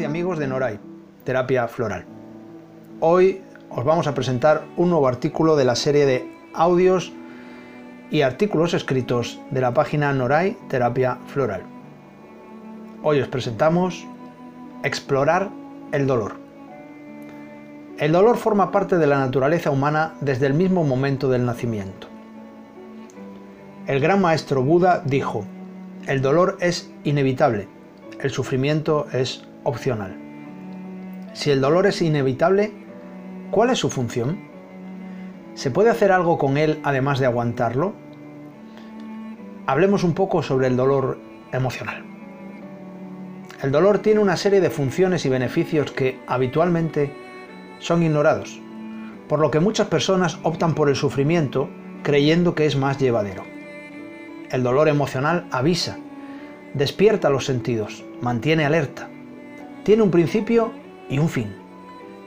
y amigos de Noray, Terapia Floral. Hoy os vamos a presentar un nuevo artículo de la serie de audios y artículos escritos de la página Noray Terapia Floral. Hoy os presentamos Explorar el dolor. El dolor forma parte de la naturaleza humana desde el mismo momento del nacimiento. El gran maestro Buda dijo, el dolor es inevitable, el sufrimiento es opcional. Si el dolor es inevitable, ¿cuál es su función? ¿Se puede hacer algo con él además de aguantarlo? Hablemos un poco sobre el dolor emocional. El dolor tiene una serie de funciones y beneficios que habitualmente son ignorados, por lo que muchas personas optan por el sufrimiento creyendo que es más llevadero. El dolor emocional avisa, despierta los sentidos, mantiene alerta, tiene un principio y un fin,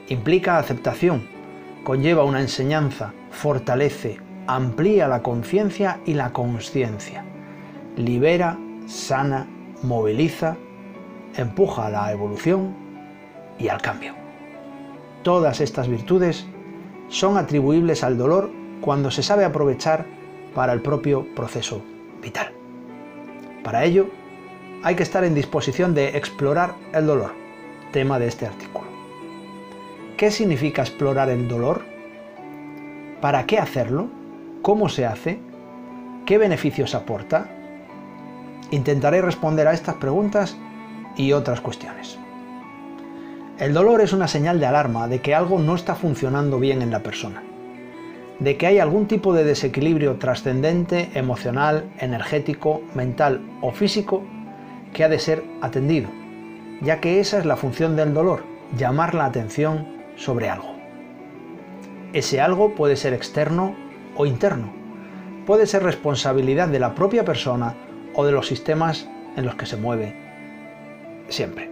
implica aceptación, conlleva una enseñanza, fortalece, amplía la conciencia y la consciencia, libera, sana, moviliza, empuja a la evolución y al cambio. Todas estas virtudes son atribuibles al dolor cuando se sabe aprovechar para el propio proceso vital. Para ello, hay que estar en disposición de explorar el dolor, tema de este artículo. ¿Qué significa explorar el dolor? ¿Para qué hacerlo? ¿Cómo se hace? ¿Qué beneficios aporta? Intentaré responder a estas preguntas y otras cuestiones. El dolor es una señal de alarma de que algo no está funcionando bien en la persona, de que hay algún tipo de desequilibrio trascendente, emocional, energético, mental o físico que ha de ser atendido, ya que esa es la función del dolor, llamar la atención sobre algo. Ese algo puede ser externo o interno, puede ser responsabilidad de la propia persona o de los sistemas en los que se mueve siempre.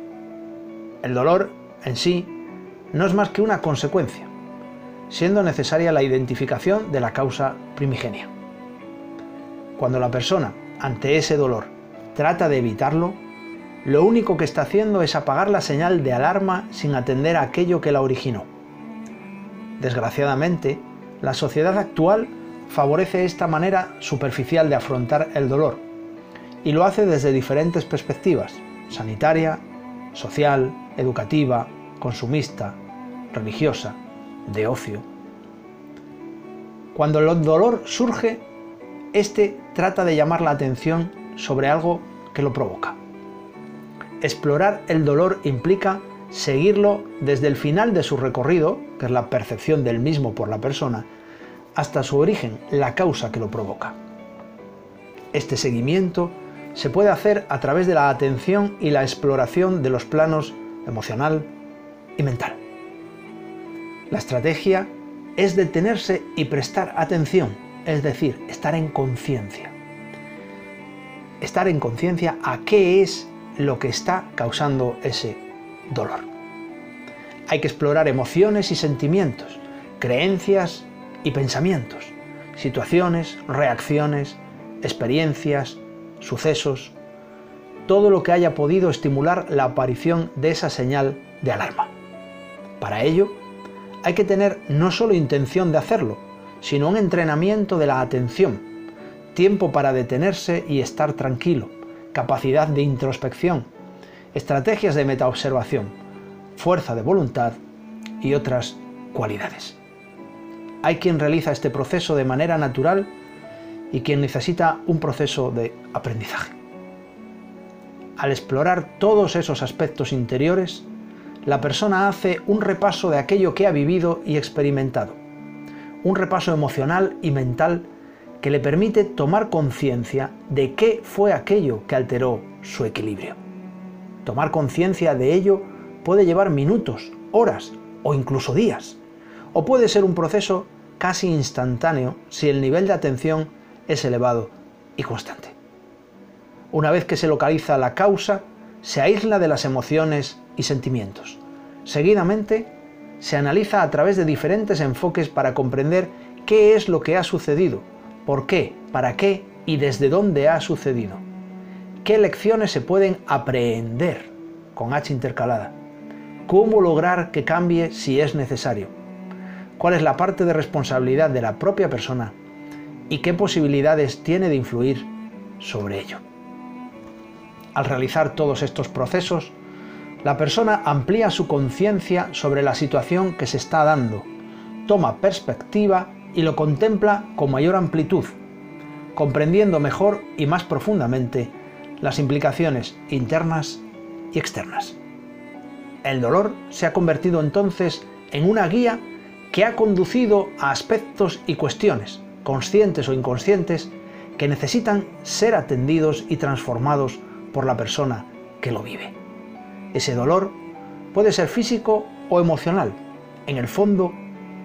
El dolor en sí no es más que una consecuencia, siendo necesaria la identificación de la causa primigenia. Cuando la persona, ante ese dolor, trata de evitarlo, lo único que está haciendo es apagar la señal de alarma sin atender a aquello que la originó. Desgraciadamente, la sociedad actual favorece esta manera superficial de afrontar el dolor y lo hace desde diferentes perspectivas, sanitaria, social, educativa, consumista, religiosa, de ocio. Cuando el dolor surge, éste trata de llamar la atención sobre algo que lo provoca. Explorar el dolor implica seguirlo desde el final de su recorrido, que es la percepción del mismo por la persona, hasta su origen, la causa que lo provoca. Este seguimiento se puede hacer a través de la atención y la exploración de los planos emocional y mental. La estrategia es detenerse y prestar atención, es decir, estar en conciencia. Estar en conciencia a qué es lo que está causando ese dolor. Hay que explorar emociones y sentimientos, creencias y pensamientos, situaciones, reacciones, experiencias, sucesos, todo lo que haya podido estimular la aparición de esa señal de alarma. Para ello, hay que tener no solo intención de hacerlo, sino un entrenamiento de la atención, tiempo para detenerse y estar tranquilo, capacidad de introspección, estrategias de metaobservación, fuerza de voluntad y otras cualidades. Hay quien realiza este proceso de manera natural y quien necesita un proceso de aprendizaje. Al explorar todos esos aspectos interiores, la persona hace un repaso de aquello que ha vivido y experimentado, un repaso emocional y mental que le permite tomar conciencia de qué fue aquello que alteró su equilibrio. Tomar conciencia de ello puede llevar minutos, horas o incluso días, o puede ser un proceso casi instantáneo si el nivel de atención es elevado y constante. Una vez que se localiza la causa, se aísla de las emociones y sentimientos. Seguidamente, se analiza a través de diferentes enfoques para comprender qué es lo que ha sucedido, por qué, para qué y desde dónde ha sucedido. ¿Qué lecciones se pueden aprender con H intercalada? cómo lograr que cambie si es necesario, cuál es la parte de responsabilidad de la propia persona y qué posibilidades tiene de influir sobre ello. Al realizar todos estos procesos, la persona amplía su conciencia sobre la situación que se está dando, toma perspectiva y lo contempla con mayor amplitud, comprendiendo mejor y más profundamente las implicaciones internas y externas. El dolor se ha convertido entonces en una guía que ha conducido a aspectos y cuestiones, conscientes o inconscientes, que necesitan ser atendidos y transformados por la persona que lo vive. Ese dolor puede ser físico o emocional. En el fondo,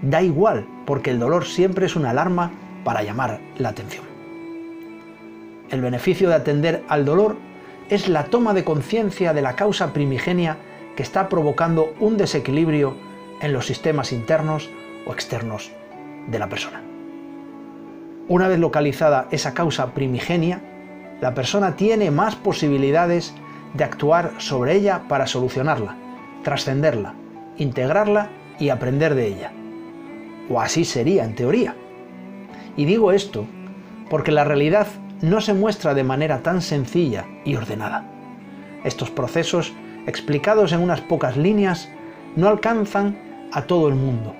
da igual, porque el dolor siempre es una alarma para llamar la atención. El beneficio de atender al dolor es la toma de conciencia de la causa primigenia que está provocando un desequilibrio en los sistemas internos o externos de la persona. Una vez localizada esa causa primigenia, la persona tiene más posibilidades de actuar sobre ella para solucionarla, trascenderla, integrarla y aprender de ella. O así sería en teoría. Y digo esto porque la realidad no se muestra de manera tan sencilla y ordenada. Estos procesos, explicados en unas pocas líneas, no alcanzan a todo el mundo.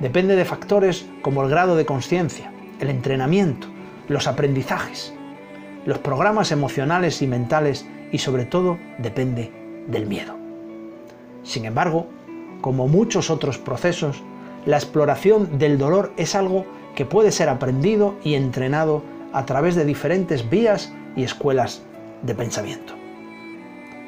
Depende de factores como el grado de conciencia, el entrenamiento, los aprendizajes, los programas emocionales y mentales y sobre todo depende del miedo. Sin embargo, como muchos otros procesos, la exploración del dolor es algo que puede ser aprendido y entrenado a través de diferentes vías y escuelas de pensamiento.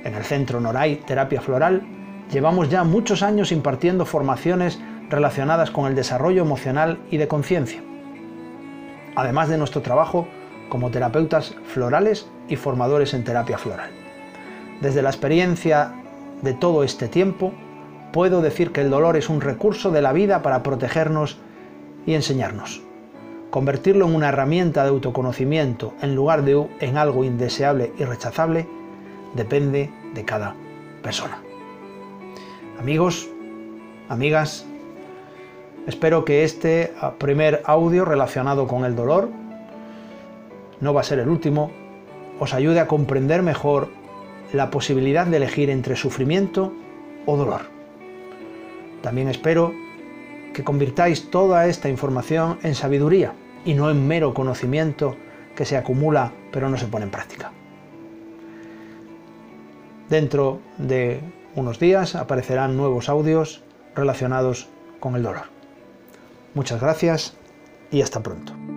En el Centro Noray Terapia Floral llevamos ya muchos años impartiendo formaciones relacionadas con el desarrollo emocional y de conciencia, además de nuestro trabajo como terapeutas florales y formadores en terapia floral. Desde la experiencia de todo este tiempo, puedo decir que el dolor es un recurso de la vida para protegernos y enseñarnos. Convertirlo en una herramienta de autoconocimiento en lugar de en algo indeseable y rechazable depende de cada persona. Amigos, amigas, espero que este ah, primer audio relacionado con el dolor, no va a ser el último, os ayude a comprender mejor la posibilidad de elegir entre sufrimiento o dolor. También espero que convirtáis toda esta información en sabiduría y no en mero conocimiento que se acumula pero no se pone en práctica. Dentro de unos días aparecerán nuevos audios relacionados con el dolor. Muchas gracias y hasta pronto.